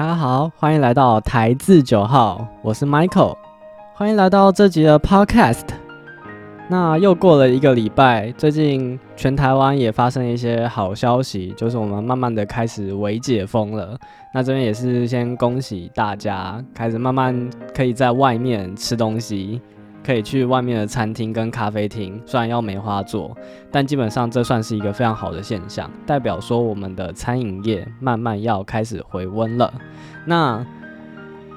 大家好，欢迎来到台字九号，我是 Michael，欢迎来到这集的 Podcast。那又过了一个礼拜，最近全台湾也发生一些好消息，就是我们慢慢的开始微解封了。那这边也是先恭喜大家，开始慢慢可以在外面吃东西。可以去外面的餐厅跟咖啡厅，虽然要梅花座，但基本上这算是一个非常好的现象，代表说我们的餐饮业慢慢要开始回温了。那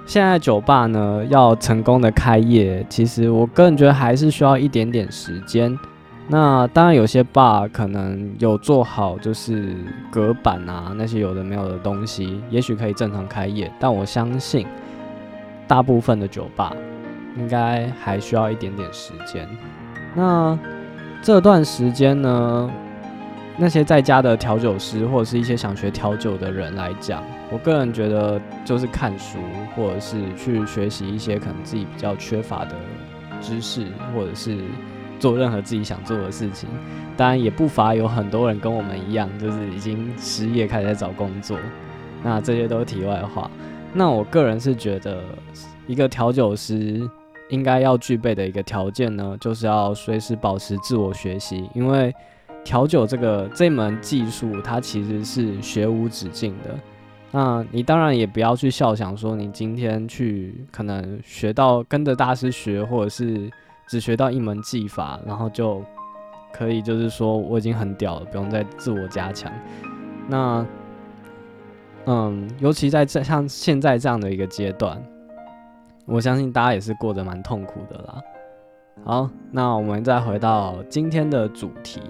现在酒吧呢要成功的开业，其实我个人觉得还是需要一点点时间。那当然有些 bar 可能有做好就是隔板啊那些有的没有的东西，也许可以正常开业，但我相信大部分的酒吧。应该还需要一点点时间。那这段时间呢，那些在家的调酒师或者是一些想学调酒的人来讲，我个人觉得就是看书，或者是去学习一些可能自己比较缺乏的知识，或者是做任何自己想做的事情。当然，也不乏有很多人跟我们一样，就是已经失业开始在找工作。那这些都是题外话。那我个人是觉得，一个调酒师。应该要具备的一个条件呢，就是要随时保持自我学习，因为调酒这个这门技术，它其实是学无止境的。那你当然也不要去笑想说，你今天去可能学到跟着大师学，或者是只学到一门技法，然后就可以就是说我已经很屌了，不用再自我加强。那嗯，尤其在这像现在这样的一个阶段。我相信大家也是过得蛮痛苦的啦。好，那我们再回到今天的主题。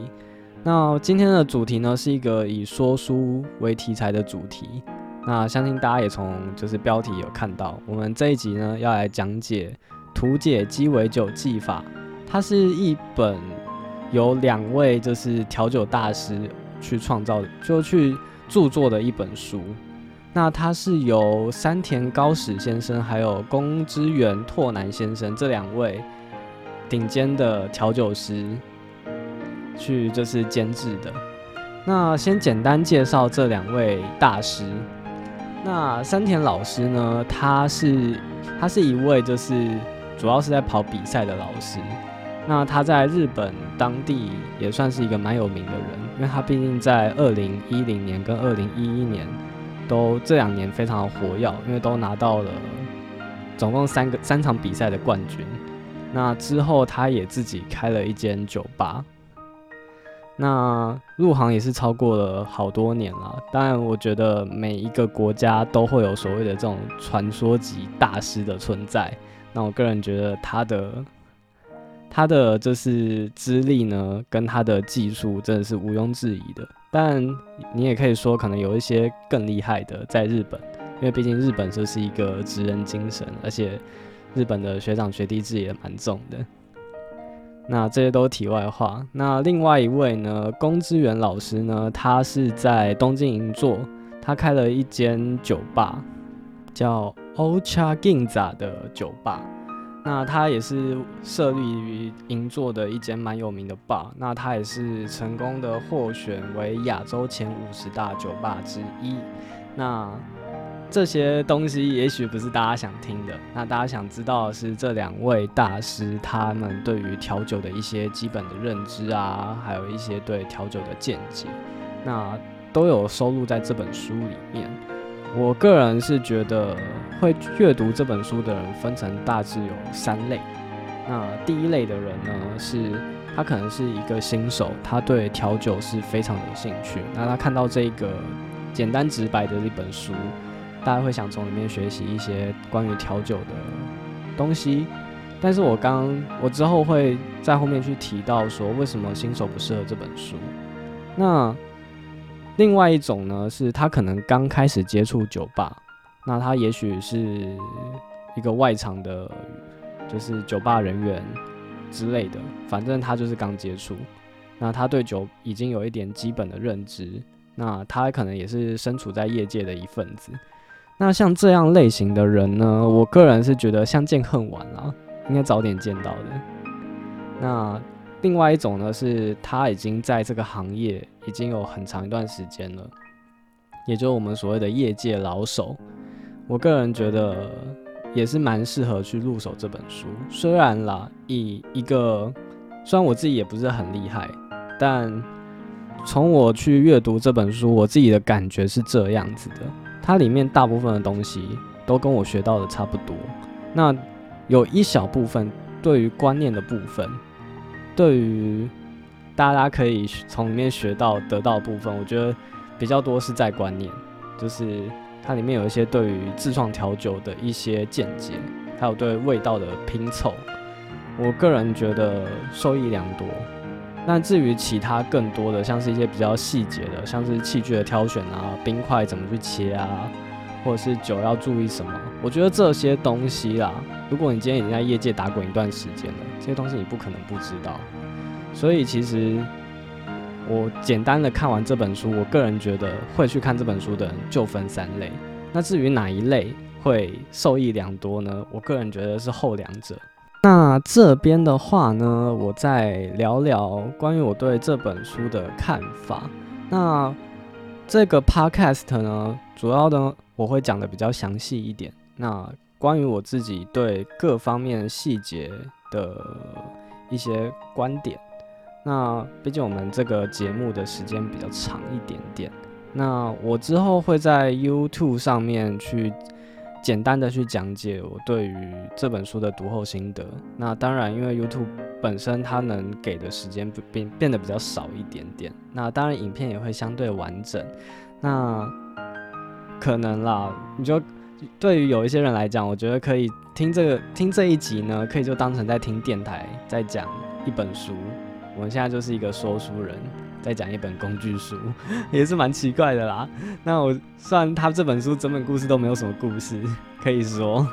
那今天的主题呢，是一个以说书为题材的主题。那相信大家也从就是标题有看到，我们这一集呢要来讲解《图解鸡尾酒技法》，它是一本由两位就是调酒大师去创造，就去著作的一本书。那他是由山田高史先生还有宫之原拓南先生这两位顶尖的调酒师去就是监制的。那先简单介绍这两位大师。那山田老师呢，他是他是一位就是主要是在跑比赛的老师。那他在日本当地也算是一个蛮有名的人，因为他毕竟在二零一零年跟二零一一年。都这两年非常的活跃，因为都拿到了总共三个三场比赛的冠军。那之后，他也自己开了一间酒吧。那入行也是超过了好多年了。当然，我觉得每一个国家都会有所谓的这种传说级大师的存在。那我个人觉得他的。他的就是资历呢，跟他的技术真的是毋庸置疑的。但你也可以说，可能有一些更厉害的在日本，因为毕竟日本就是一个职人精神，而且日本的学长学弟制也蛮重的。那这些都是题外话。那另外一位呢，宫之源老师呢，他是在东京银座，他开了一间酒吧，叫 Ocha Ginza 的酒吧。那他也是设立于银座的一间蛮有名的 bar，那他也是成功的获选为亚洲前五十大酒吧之一。那这些东西也许不是大家想听的，那大家想知道的是这两位大师他们对于调酒的一些基本的认知啊，还有一些对调酒的见解，那都有收录在这本书里面。我个人是觉得会阅读这本书的人分成大致有三类。那第一类的人呢，是他可能是一个新手，他对调酒是非常有兴趣。那他看到这个简单直白的一本书，大家会想从里面学习一些关于调酒的东西。但是我刚我之后会在后面去提到说，为什么新手不适合这本书。那另外一种呢，是他可能刚开始接触酒吧，那他也许是一个外场的，就是酒吧人员之类的，反正他就是刚接触，那他对酒已经有一点基本的认知，那他可能也是身处在业界的一份子。那像这样类型的人呢，我个人是觉得相见恨晚啦，应该早点见到的。那。另外一种呢，是他已经在这个行业已经有很长一段时间了，也就是我们所谓的业界老手。我个人觉得也是蛮适合去入手这本书。虽然啦，以一个虽然我自己也不是很厉害，但从我去阅读这本书，我自己的感觉是这样子的：它里面大部分的东西都跟我学到的差不多。那有一小部分对于观念的部分，对于大家可以从里面学到得到的部分，我觉得比较多是在观念，就是它里面有一些对于自创调酒的一些见解，还有对味道的拼凑，我个人觉得受益良多。那至于其他更多的，像是一些比较细节的，像是器具的挑选啊，冰块怎么去切啊，或者是酒要注意什么，我觉得这些东西啦，如果你今天已经在业界打滚一段时间了，这些东西你不可能不知道。所以其实我简单的看完这本书，我个人觉得会去看这本书的人就分三类。那至于哪一类会受益良多呢？我个人觉得是后两者。那这边的话呢，我再聊聊关于我对这本书的看法。那这个 podcast 呢，主要呢我会讲的比较详细一点。那关于我自己对各方面细节的一些观点。那毕竟我们这个节目的时间比较长一点点。那我之后会在 YouTube 上面去。简单的去讲解我对于这本书的读后心得。那当然，因为 YouTube 本身它能给的时间变变得比较少一点点。那当然，影片也会相对完整。那可能啦，你就对于有一些人来讲，我觉得可以听这个听这一集呢，可以就当成在听电台，在讲一本书。我们现在就是一个说书人。在讲一本工具书，也是蛮奇怪的啦。那我虽然他这本书整本故事都没有什么故事可以说，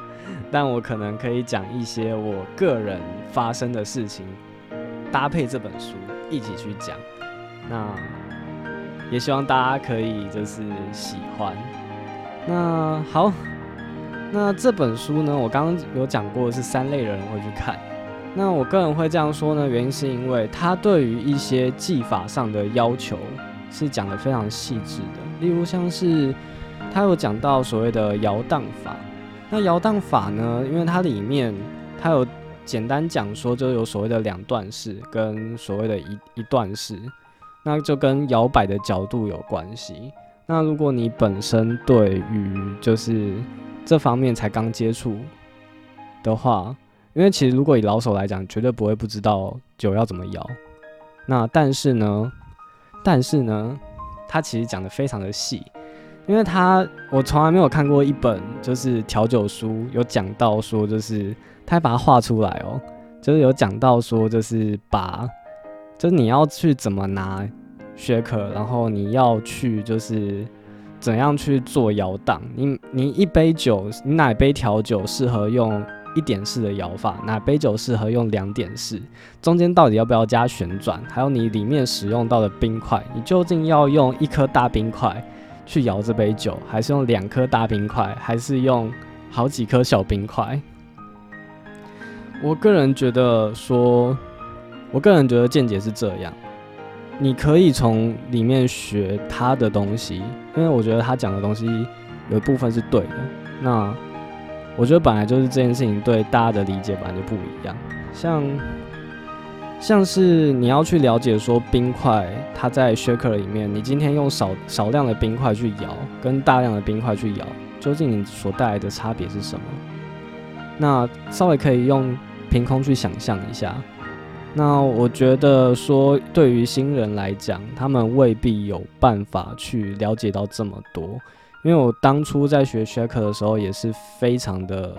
但我可能可以讲一些我个人发生的事情，搭配这本书一起去讲。那也希望大家可以就是喜欢。那好，那这本书呢，我刚刚有讲过是三类人会去看。那我个人会这样说呢，原因是因为他对于一些技法上的要求是讲的非常细致的。例如像是他有讲到所谓的摇荡法，那摇荡法呢，因为它里面它有简单讲说，就有所谓的两段式跟所谓的一一段式，那就跟摇摆的角度有关系。那如果你本身对于就是这方面才刚接触的话，因为其实，如果以老手来讲，绝对不会不知道酒要怎么摇。那但是呢，但是呢，他其实讲的非常的细，因为他我从来没有看过一本就是调酒书有讲到说，就是他还把它画出来哦，就是有讲到说，就是把就是你要去怎么拿学可，然后你要去就是怎样去做摇荡。你你一杯酒，你哪杯调酒适合用？一点式的摇法，哪杯酒适合用两点式？中间到底要不要加旋转？还有你里面使用到的冰块，你究竟要用一颗大冰块去摇这杯酒，还是用两颗大冰块，还是用好几颗小冰块？我个人觉得说，我个人觉得见解是这样，你可以从里面学他的东西，因为我觉得他讲的东西有一部分是对的。那我觉得本来就是这件事情对大家的理解本来就不一样，像像是你要去了解说冰块它在 shaker 里面，你今天用少少量的冰块去摇，跟大量的冰块去摇，究竟你所带来的差别是什么？那稍微可以用凭空去想象一下。那我觉得说对于新人来讲，他们未必有办法去了解到这么多。因为我当初在学 shaker 的时候，也是非常的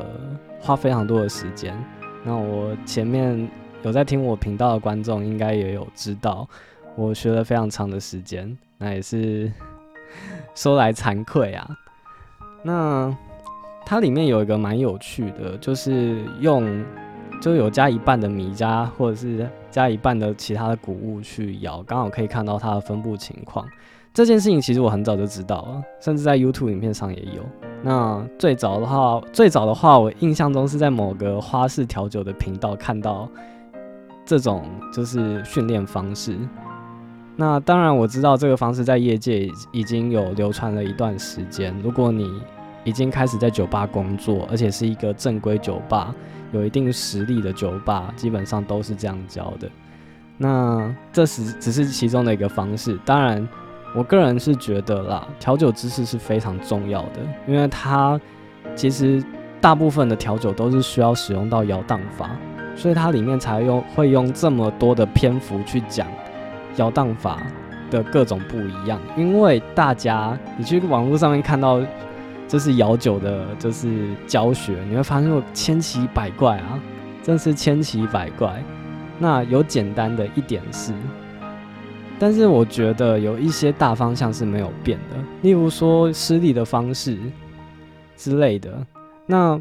花非常多的时间。那我前面有在听我频道的观众，应该也有知道，我学了非常长的时间。那也是说来惭愧啊。那它里面有一个蛮有趣的，就是用就有加一半的米加，或者是加一半的其他的谷物去摇，刚好可以看到它的分布情况。这件事情其实我很早就知道了，甚至在 YouTube 影片上也有。那最早的话，最早的话，我印象中是在某个花式调酒的频道看到这种就是训练方式。那当然我知道这个方式在业界已经有流传了一段时间。如果你已经开始在酒吧工作，而且是一个正规酒吧，有一定实力的酒吧，基本上都是这样教的。那这是只是其中的一个方式，当然，我个人是觉得啦，调酒知识是非常重要的，因为它其实大部分的调酒都是需要使用到摇荡法，所以它里面才用会用这么多的篇幅去讲摇荡法的各种不一样。因为大家你去网络上面看到这是摇酒的，就是教学，你会发现千奇百怪啊，真是千奇百怪。那有简单的一点是，但是我觉得有一些大方向是没有变的，例如说失力的方式之类的。那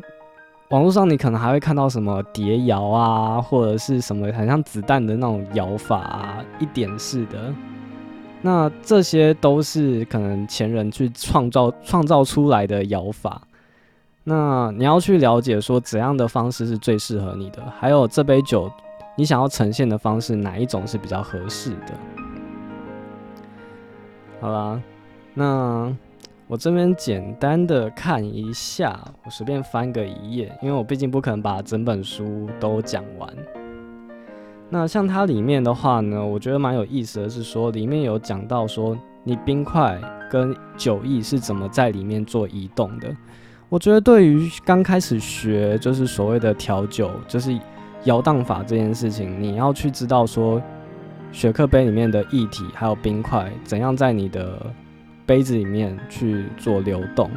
网络上你可能还会看到什么叠摇啊，或者是什么很像子弹的那种摇法啊，一点式的。那这些都是可能前人去创造创造出来的摇法。那你要去了解说怎样的方式是最适合你的，还有这杯酒。你想要呈现的方式哪一种是比较合适的？好啦，那我这边简单的看一下，我随便翻个一页，因为我毕竟不可能把整本书都讲完。那像它里面的话呢，我觉得蛮有意思的是说，里面有讲到说你冰块跟酒液是怎么在里面做移动的。我觉得对于刚开始学就是所谓的调酒，就是。摇荡法这件事情，你要去知道说，雪克杯里面的液体还有冰块怎样在你的杯子里面去做流动，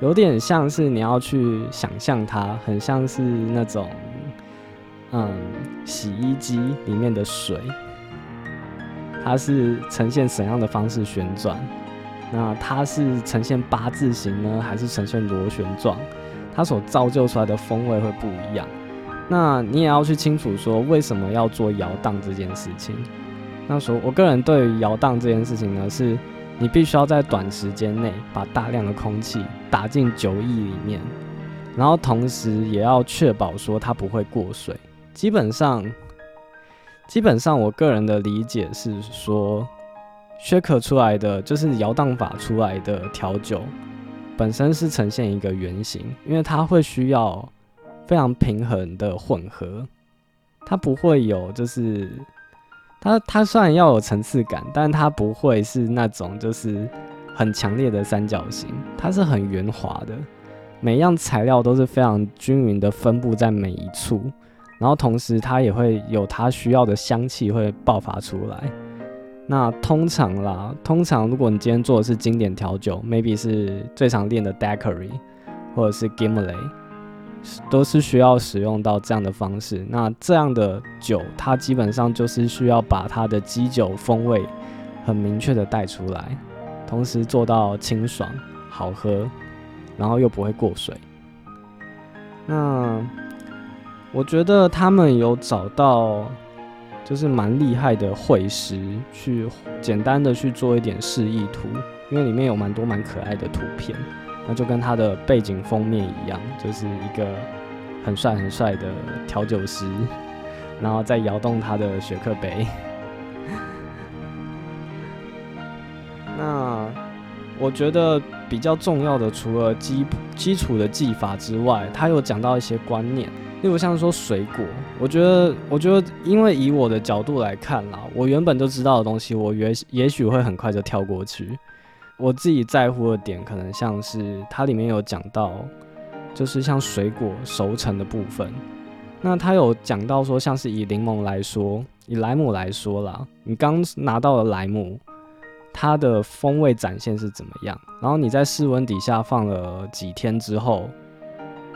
有点像是你要去想象它，很像是那种，嗯，洗衣机里面的水，它是呈现怎样的方式旋转？那它是呈现八字形呢，还是呈现螺旋状？它所造就出来的风味会不一样。那你也要去清楚说为什么要做摇荡这件事情。那说，我个人对于摇荡这件事情呢，是你必须要在短时间内把大量的空气打进酒液里面，然后同时也要确保说它不会过水。基本上，基本上我个人的理解是说，薛可出来的就是摇荡法出来的调酒，本身是呈现一个圆形，因为它会需要。非常平衡的混合，它不会有，就是它它虽然要有层次感，但它不会是那种就是很强烈的三角形，它是很圆滑的，每一样材料都是非常均匀的分布在每一处，然后同时它也会有它需要的香气会爆发出来。那通常啦，通常如果你今天做的是经典调酒，maybe 是最常练的 Daiquiri 或者是 Gimlet。都是需要使用到这样的方式。那这样的酒，它基本上就是需要把它的基酒风味很明确的带出来，同时做到清爽好喝，然后又不会过水。那我觉得他们有找到就是蛮厉害的绘师，去简单的去做一点示意图，因为里面有蛮多蛮可爱的图片。那就跟他的背景封面一样，就是一个很帅很帅的调酒师，然后在摇动他的雪克杯。那我觉得比较重要的，除了基基础的技法之外，他有讲到一些观念，例如像说水果。我觉得，我觉得，因为以我的角度来看啦，我原本就知道的东西，我也也许会很快就跳过去。我自己在乎的点，可能像是它里面有讲到，就是像水果熟成的部分。那它有讲到说，像是以柠檬来说，以莱姆来说啦，你刚拿到了莱姆，它的风味展现是怎么样？然后你在室温底下放了几天之后，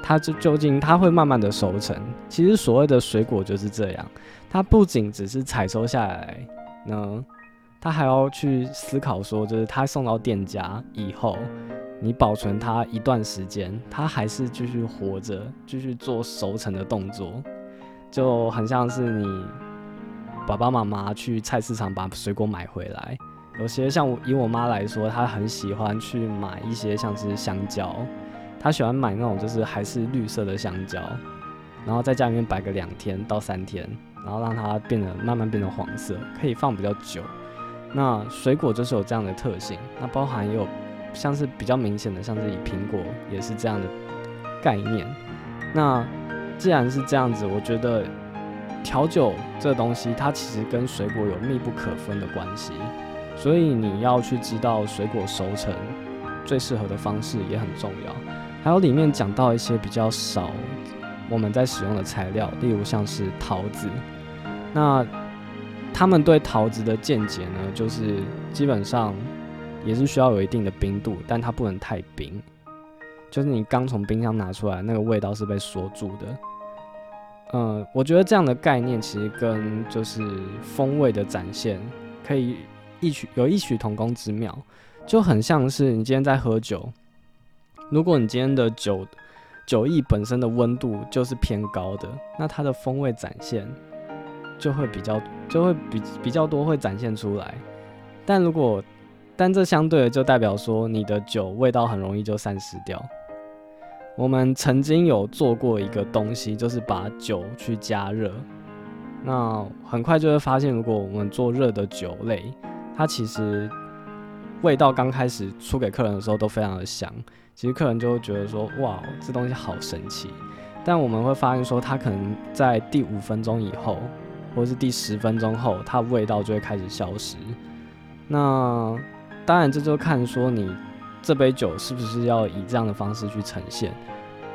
它就究竟它会慢慢的熟成。其实所谓的水果就是这样，它不仅只是采收下来呢。它还要去思考说，就是它送到店家以后，你保存它一段时间，它还是继续活着，继续做熟成的动作，就很像是你爸爸妈妈去菜市场把水果买回来。有些像以我妈来说，她很喜欢去买一些像是香蕉，他喜欢买那种就是还是绿色的香蕉，然后在家里面摆个两天到三天，然后让它变得慢慢变成黄色，可以放比较久。那水果就是有这样的特性，那包含有像是比较明显的，像是以苹果也是这样的概念。那既然是这样子，我觉得调酒这东西它其实跟水果有密不可分的关系，所以你要去知道水果熟成最适合的方式也很重要。还有里面讲到一些比较少我们在使用的材料，例如像是桃子。那他们对桃子的见解呢，就是基本上也是需要有一定的冰度，但它不能太冰。就是你刚从冰箱拿出来，那个味道是被锁住的。嗯，我觉得这样的概念其实跟就是风味的展现可以异曲有异曲同工之妙，就很像是你今天在喝酒，如果你今天的酒酒液本身的温度就是偏高的，那它的风味展现。就会比较就会比比较多会展现出来，但如果但这相对的就代表说你的酒味道很容易就散失掉。我们曾经有做过一个东西，就是把酒去加热，那很快就会发现，如果我们做热的酒类，它其实味道刚开始出给客人的时候都非常的香，其实客人就会觉得说哇，这东西好神奇。但我们会发现说，它可能在第五分钟以后。或是第十分钟后，它味道就会开始消失。那当然，这就看说你这杯酒是不是要以这样的方式去呈现。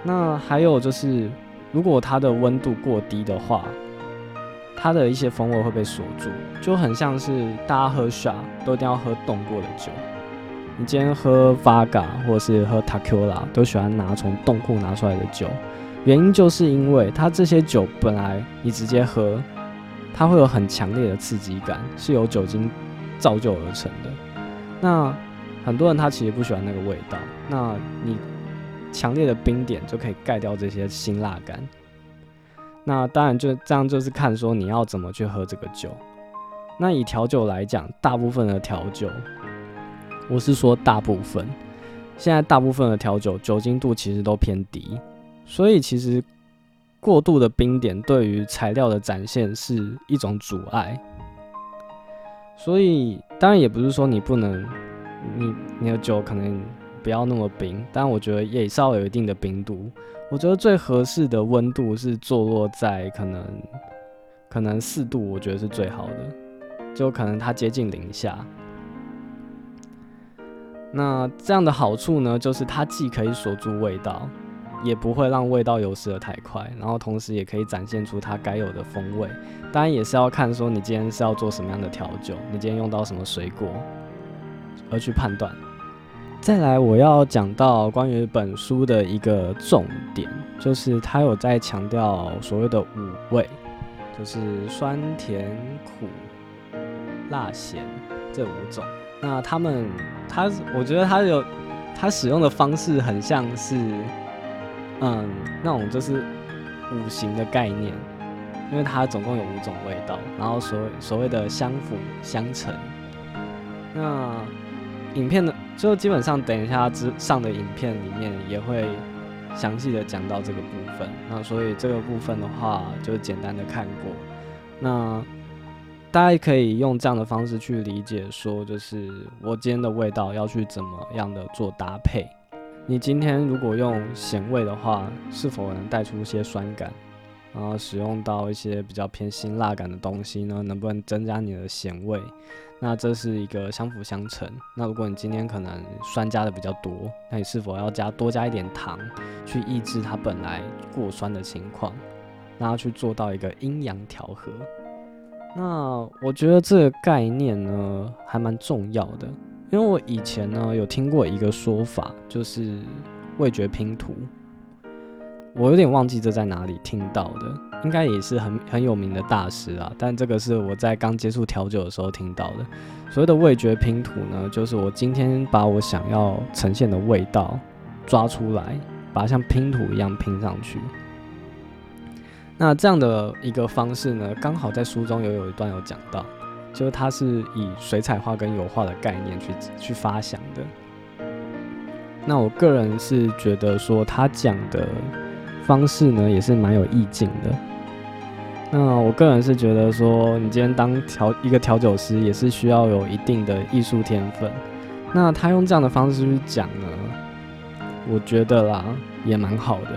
那还有就是，如果它的温度过低的话，它的一些风味会被锁住，就很像是大家喝 shot 都一定要喝冻过的酒。你今天喝 Vaga 或者是喝 Takula，都喜欢拿从冻库拿出来的酒，原因就是因为它这些酒本来你直接喝。它会有很强烈的刺激感，是由酒精造就而成的。那很多人他其实不喜欢那个味道，那你强烈的冰点就可以盖掉这些辛辣感。那当然就这样，就是看说你要怎么去喝这个酒。那以调酒来讲，大部分的调酒，我是说大部分，现在大部分的调酒酒精度其实都偏低，所以其实。过度的冰点对于材料的展现是一种阻碍，所以当然也不是说你不能，你你的酒可能不要那么冰，但我觉得也稍微有一定的冰度。我觉得最合适的温度是坐落在可能可能四度，我觉得是最好的，就可能它接近零下。那这样的好处呢，就是它既可以锁住味道。也不会让味道流失的太快，然后同时也可以展现出它该有的风味。当然也是要看说你今天是要做什么样的调酒，你今天用到什么水果，而去判断。再来，我要讲到关于本书的一个重点，就是它有在强调所谓的五味，就是酸甜苦辣咸这五种。那他们，他我觉得他有他使用的方式很像是。嗯，那种就是五行的概念，因为它总共有五种味道，然后所所谓的相辅相成。那影片的就基本上等一下之上的影片里面也会详细的讲到这个部分。那所以这个部分的话就简单的看过。那大家可以用这样的方式去理解，说就是我今天的味道要去怎么样的做搭配。你今天如果用咸味的话，是否能带出一些酸感？然后使用到一些比较偏辛辣感的东西呢？能不能增加你的咸味？那这是一个相辅相成。那如果你今天可能酸加的比较多，那你是否要加多加一点糖，去抑制它本来过酸的情况，然后去做到一个阴阳调和？那我觉得这个概念呢，还蛮重要的。因为我以前呢有听过一个说法，就是味觉拼图，我有点忘记这在哪里听到的，应该也是很很有名的大师啊。但这个是我在刚接触调酒的时候听到的。所谓的味觉拼图呢，就是我今天把我想要呈现的味道抓出来，把它像拼图一样拼上去。那这样的一个方式呢，刚好在书中有有一段有讲到。就是它是以水彩画跟油画的概念去去发想的。那我个人是觉得说他讲的方式呢，也是蛮有意境的。那我个人是觉得说，你今天当调一个调酒师，也是需要有一定的艺术天分。那他用这样的方式去讲呢，我觉得啦也蛮好的。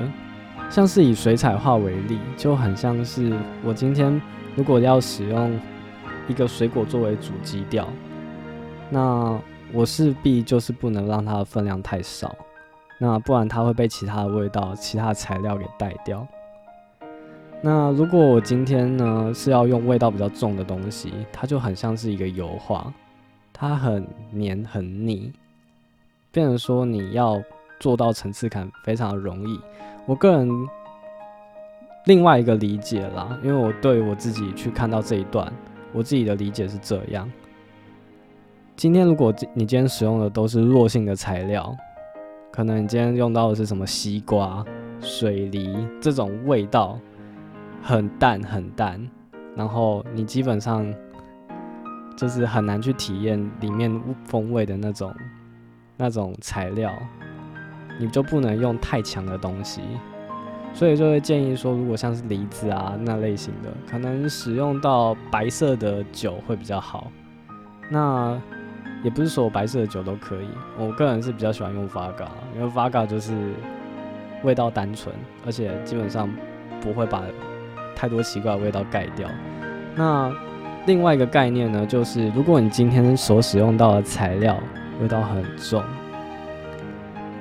像是以水彩画为例，就很像是我今天如果要使用一个水果作为主基调，那我势必就是不能让它的分量太少，那不然它会被其他的味道、其他材料给带掉。那如果我今天呢是要用味道比较重的东西，它就很像是一个油画，它很黏很腻，变成说你要做到层次感非常容易。我个人另外一个理解啦，因为我对我自己去看到这一段，我自己的理解是这样：今天如果你今天使用的都是弱性的材料，可能你今天用到的是什么西瓜、水梨这种味道很淡很淡，然后你基本上就是很难去体验里面风味的那种那种材料。你就不能用太强的东西，所以就会建议说，如果像是梨子啊那类型的，可能使用到白色的酒会比较好。那也不是所有白色的酒都可以，我个人是比较喜欢用 Vaga，因为 Vaga 就是味道单纯，而且基本上不会把太多奇怪的味道盖掉。那另外一个概念呢，就是如果你今天所使用到的材料味道很重。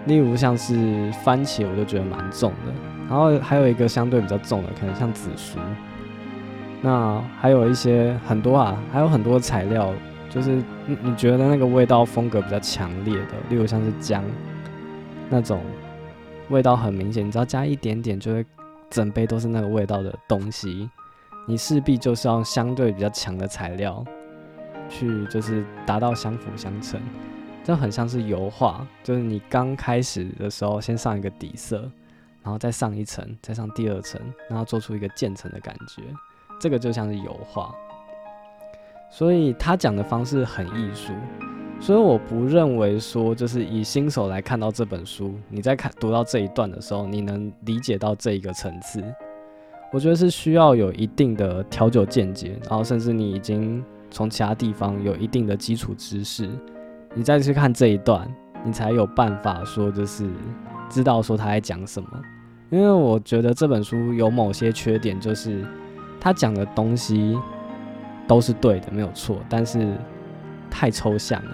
例如像是番茄，我就觉得蛮重的。然后还有一个相对比较重的，可能像紫苏。那还有一些很多啊，还有很多材料，就是你你觉得那个味道风格比较强烈的，例如像是姜那种味道很明显，你只要加一点点，就会整杯都是那个味道的东西。你势必就是要相对比较强的材料，去就是达到相辅相成。这很像是油画，就是你刚开始的时候先上一个底色，然后再上一层，再上第二层，然后做出一个渐层的感觉。这个就像是油画，所以他讲的方式很艺术。所以我不认为说，就是以新手来看到这本书，你在看读到这一段的时候，你能理解到这一个层次。我觉得是需要有一定的调酒见解，然后甚至你已经从其他地方有一定的基础知识。你再去看这一段，你才有办法说，就是知道说他在讲什么。因为我觉得这本书有某些缺点，就是他讲的东西都是对的，没有错，但是太抽象了，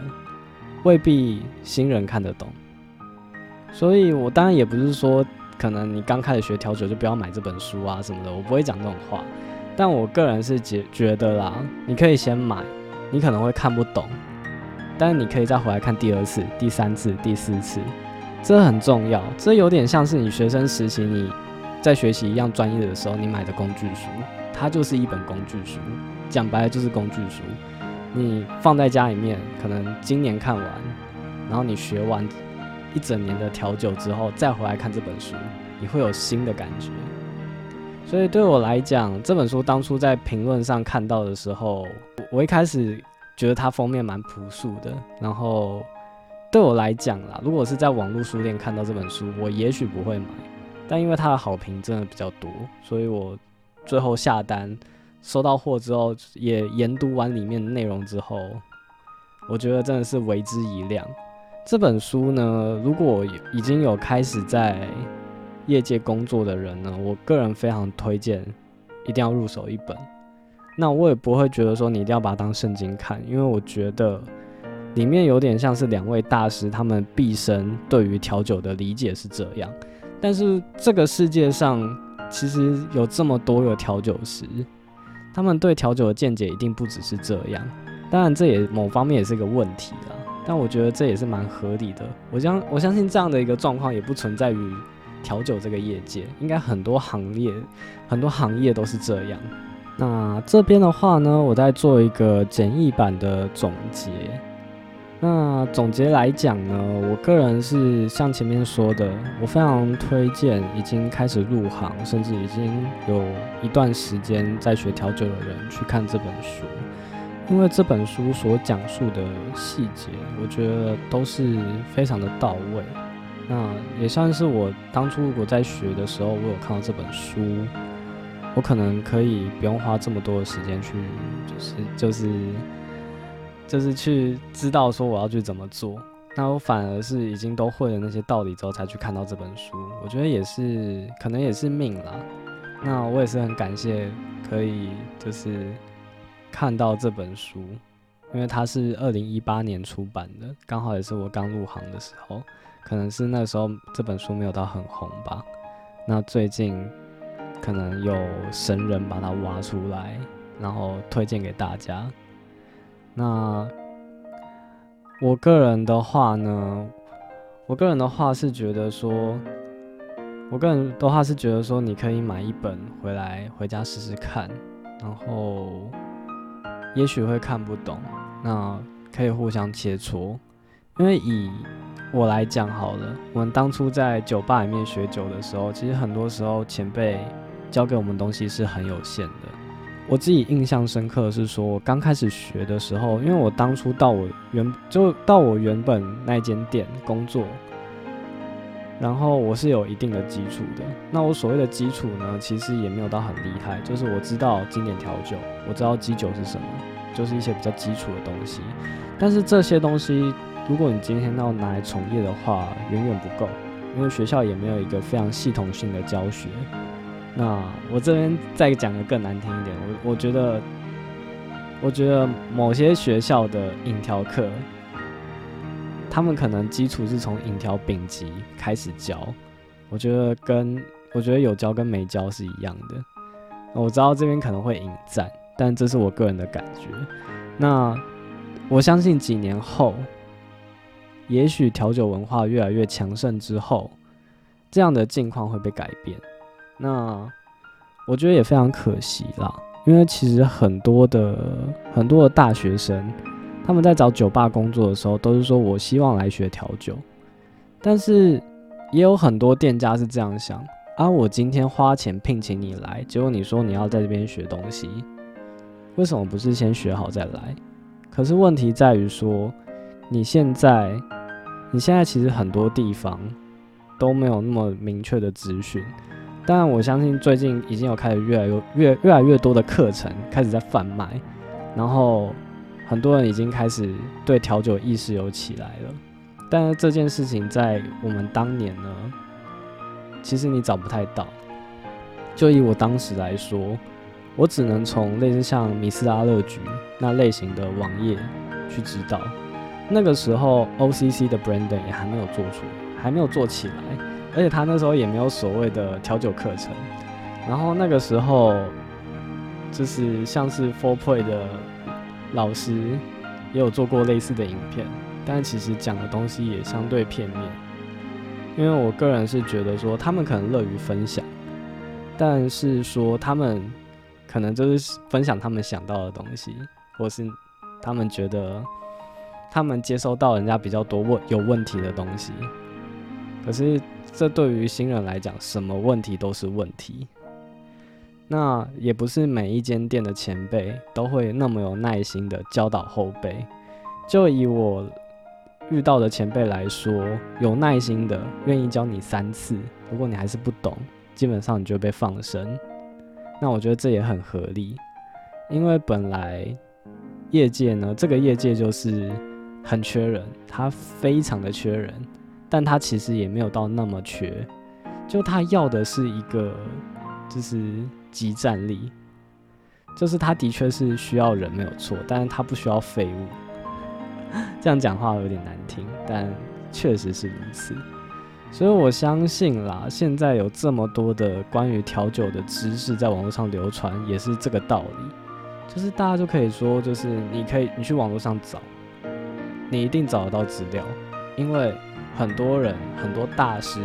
未必新人看得懂。所以我当然也不是说，可能你刚开始学调酒就不要买这本书啊什么的，我不会讲这种话。但我个人是觉觉得啦，你可以先买，你可能会看不懂。但是你可以再回来看第二次、第三次、第四次，这很重要。这有点像是你学生时期你在学习一样专业的时候，你买的工具书，它就是一本工具书。讲白了就是工具书。你放在家里面，可能今年看完，然后你学完一整年的调酒之后，再回来看这本书，你会有新的感觉。所以对我来讲，这本书当初在评论上看到的时候，我一开始。觉得它封面蛮朴素的，然后对我来讲啦，如果是在网络书店看到这本书，我也许不会买，但因为它的好评真的比较多，所以我最后下单收到货之后，也研读完里面的内容之后，我觉得真的是为之一亮。这本书呢，如果已经有开始在业界工作的人呢，我个人非常推荐，一定要入手一本。那我也不会觉得说你一定要把它当圣经看，因为我觉得里面有点像是两位大师他们毕生对于调酒的理解是这样。但是这个世界上其实有这么多个调酒师，他们对调酒的见解一定不只是这样。当然这也某方面也是一个问题啦，但我觉得这也是蛮合理的。我相我相信这样的一个状况也不存在于调酒这个业界，应该很多行业很多行业都是这样。那这边的话呢，我在做一个简易版的总结。那总结来讲呢，我个人是像前面说的，我非常推荐已经开始入行，甚至已经有一段时间在学调酒的人去看这本书，因为这本书所讲述的细节，我觉得都是非常的到位。那也算是我当初如果在学的时候，我有看到这本书。我可能可以不用花这么多的时间去，就是就是就是去知道说我要去怎么做。那我反而是已经都会了那些道理之后，才去看到这本书。我觉得也是，可能也是命啦。那我也是很感谢可以就是看到这本书，因为它是二零一八年出版的，刚好也是我刚入行的时候，可能是那时候这本书没有到很红吧。那最近可能有神人把它挖出来，然后推荐给大家。那。我个人的话呢，我个人的话是觉得说，我个人的话是觉得说，你可以买一本回来回家试试看，然后也许会看不懂，那可以互相切磋。因为以我来讲好了，我们当初在酒吧里面学酒的时候，其实很多时候前辈教给我们东西是很有限的。我自己印象深刻的是说，我刚开始学的时候，因为我当初到我原就到我原本那间店工作，然后我是有一定的基础的。那我所谓的基础呢，其实也没有到很厉害，就是我知道经典调酒，我知道基酒是什么，就是一些比较基础的东西。但是这些东西，如果你今天要拿来从业的话，远远不够，因为学校也没有一个非常系统性的教学。那我这边再讲的更难听一点，我我觉得，我觉得某些学校的影调课，他们可能基础是从影调丙级开始教，我觉得跟我觉得有教跟没教是一样的。我知道这边可能会引战，但这是我个人的感觉。那我相信几年后，也许调酒文化越来越强盛之后，这样的境况会被改变。那我觉得也非常可惜啦，因为其实很多的很多的大学生，他们在找酒吧工作的时候，都是说我希望来学调酒，但是也有很多店家是这样想啊，我今天花钱聘请你来，结果你说你要在这边学东西，为什么不是先学好再来？可是问题在于说，你现在你现在其实很多地方都没有那么明确的资讯。当然，我相信最近已经有开始越来越越越来越多的课程开始在贩卖，然后很多人已经开始对调酒意识有起来了。但是这件事情在我们当年呢，其实你找不太到。就以我当时来说，我只能从类似像米斯拉乐局那类型的网页去知道。那个时候，OCC 的 branding 也还没有做出，还没有做起来。而且他那时候也没有所谓的调酒课程，然后那个时候就是像是 Four Play 的老师也有做过类似的影片，但其实讲的东西也相对片面。因为我个人是觉得说他们可能乐于分享，但是说他们可能就是分享他们想到的东西，或是他们觉得他们接收到人家比较多问有问题的东西，可是。这对于新人来讲，什么问题都是问题。那也不是每一间店的前辈都会那么有耐心的教导后辈。就以我遇到的前辈来说，有耐心的愿意教你三次，如果你还是不懂，基本上你就被放生。那我觉得这也很合理，因为本来业界呢，这个业界就是很缺人，他非常的缺人。但他其实也没有到那么缺，就他要的是一个，就是集战力，就是他的确是需要人没有错，但是他不需要废物。这样讲话有点难听，但确实是如此。所以我相信啦，现在有这么多的关于调酒的知识在网络上流传，也是这个道理，就是大家就可以说，就是你可以你去网络上找，你一定找得到资料，因为。很多人，很多大师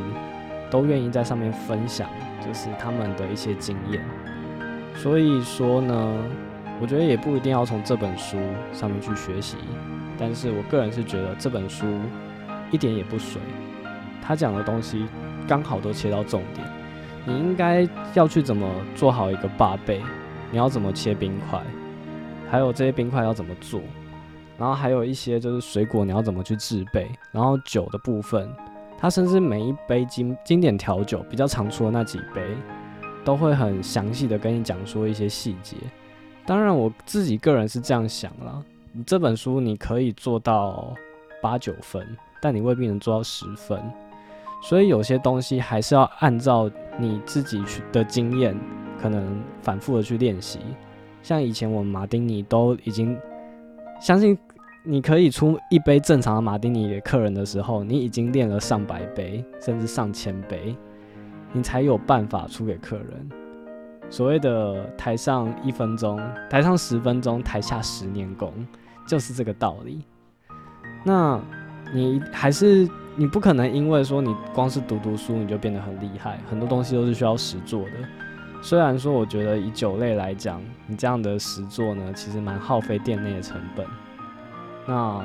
都愿意在上面分享，就是他们的一些经验。所以说呢，我觉得也不一定要从这本书上面去学习。但是我个人是觉得这本书一点也不水，他讲的东西刚好都切到重点。你应该要去怎么做好一个八倍，你要怎么切冰块，还有这些冰块要怎么做。然后还有一些就是水果，你要怎么去制备？然后酒的部分，它甚至每一杯经经典调酒比较常出的那几杯，都会很详细的跟你讲说一些细节。当然我自己个人是这样想啦，这本书你可以做到八九分，但你未必能做到十分。所以有些东西还是要按照你自己去的经验，可能反复的去练习。像以前我们马丁尼都已经相信，你可以出一杯正常的马丁尼给客人的时候，你已经练了上百杯甚至上千杯，你才有办法出给客人。所谓的台上一分钟，台上十分钟，台下十年功，就是这个道理。那你还是。你不可能因为说你光是读读书你就变得很厉害，很多东西都是需要实做的。虽然说我觉得以酒类来讲，你这样的实做呢，其实蛮耗费店内的成本。那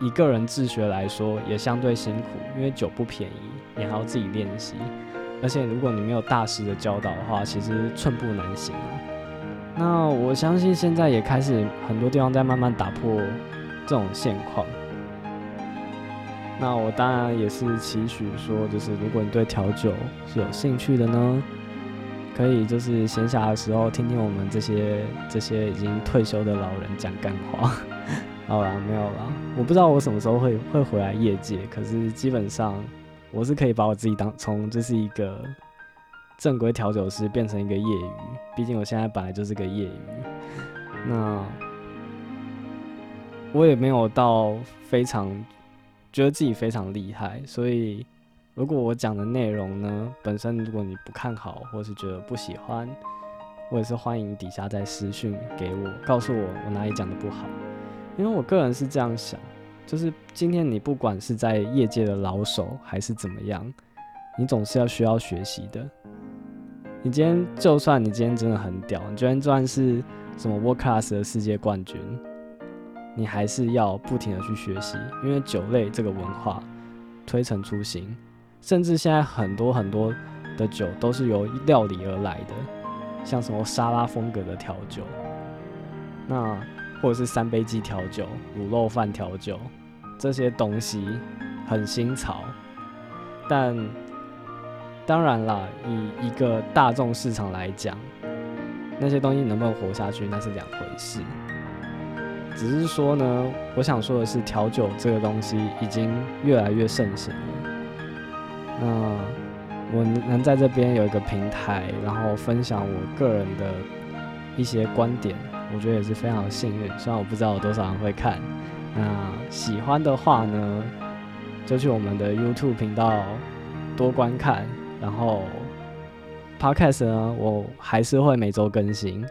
以个人自学来说，也相对辛苦，因为酒不便宜，你还要自己练习。而且如果你没有大师的教导的话，其实寸步难行啊。那我相信现在也开始很多地方在慢慢打破这种现况。那我当然也是期许说，就是如果你对调酒是有兴趣的呢，可以就是闲暇的时候听听我们这些这些已经退休的老人讲干话。好啦，没有啦，我不知道我什么时候会会回来业界，可是基本上我是可以把我自己当从就是一个正规调酒师变成一个业余，毕竟我现在本来就是个业余。那我也没有到非常。觉得自己非常厉害，所以如果我讲的内容呢，本身如果你不看好，或是觉得不喜欢，我也是欢迎底下再私讯给我，告诉我我哪里讲的不好。因为我个人是这样想，就是今天你不管是在业界的老手还是怎么样，你总是要需要学习的。你今天就算你今天真的很屌，你今天就算是什么 World Class 的世界冠军。你还是要不停的去学习，因为酒类这个文化推陈出新，甚至现在很多很多的酒都是由料理而来的，像什么沙拉风格的调酒，那或者是三杯鸡调酒、卤肉饭调酒这些东西很新潮，但当然啦，以一个大众市场来讲，那些东西能不能活下去，那是两回事。只是说呢，我想说的是，调酒这个东西已经越来越盛行了。那我能在这边有一个平台，然后分享我个人的一些观点，我觉得也是非常幸运。虽然我不知道有多少人会看，那喜欢的话呢，就去我们的 YouTube 频道多观看。然后 Podcast 呢，我还是会每周更新。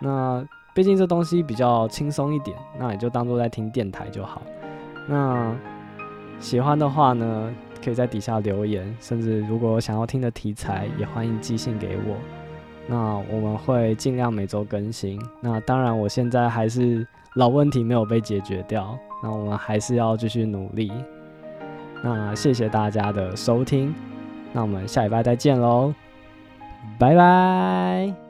那。毕竟这东西比较轻松一点，那你就当做在听电台就好。那喜欢的话呢，可以在底下留言，甚至如果想要听的题材，也欢迎寄信给我。那我们会尽量每周更新。那当然，我现在还是老问题没有被解决掉，那我们还是要继续努力。那谢谢大家的收听，那我们下礼拜再见喽，拜拜。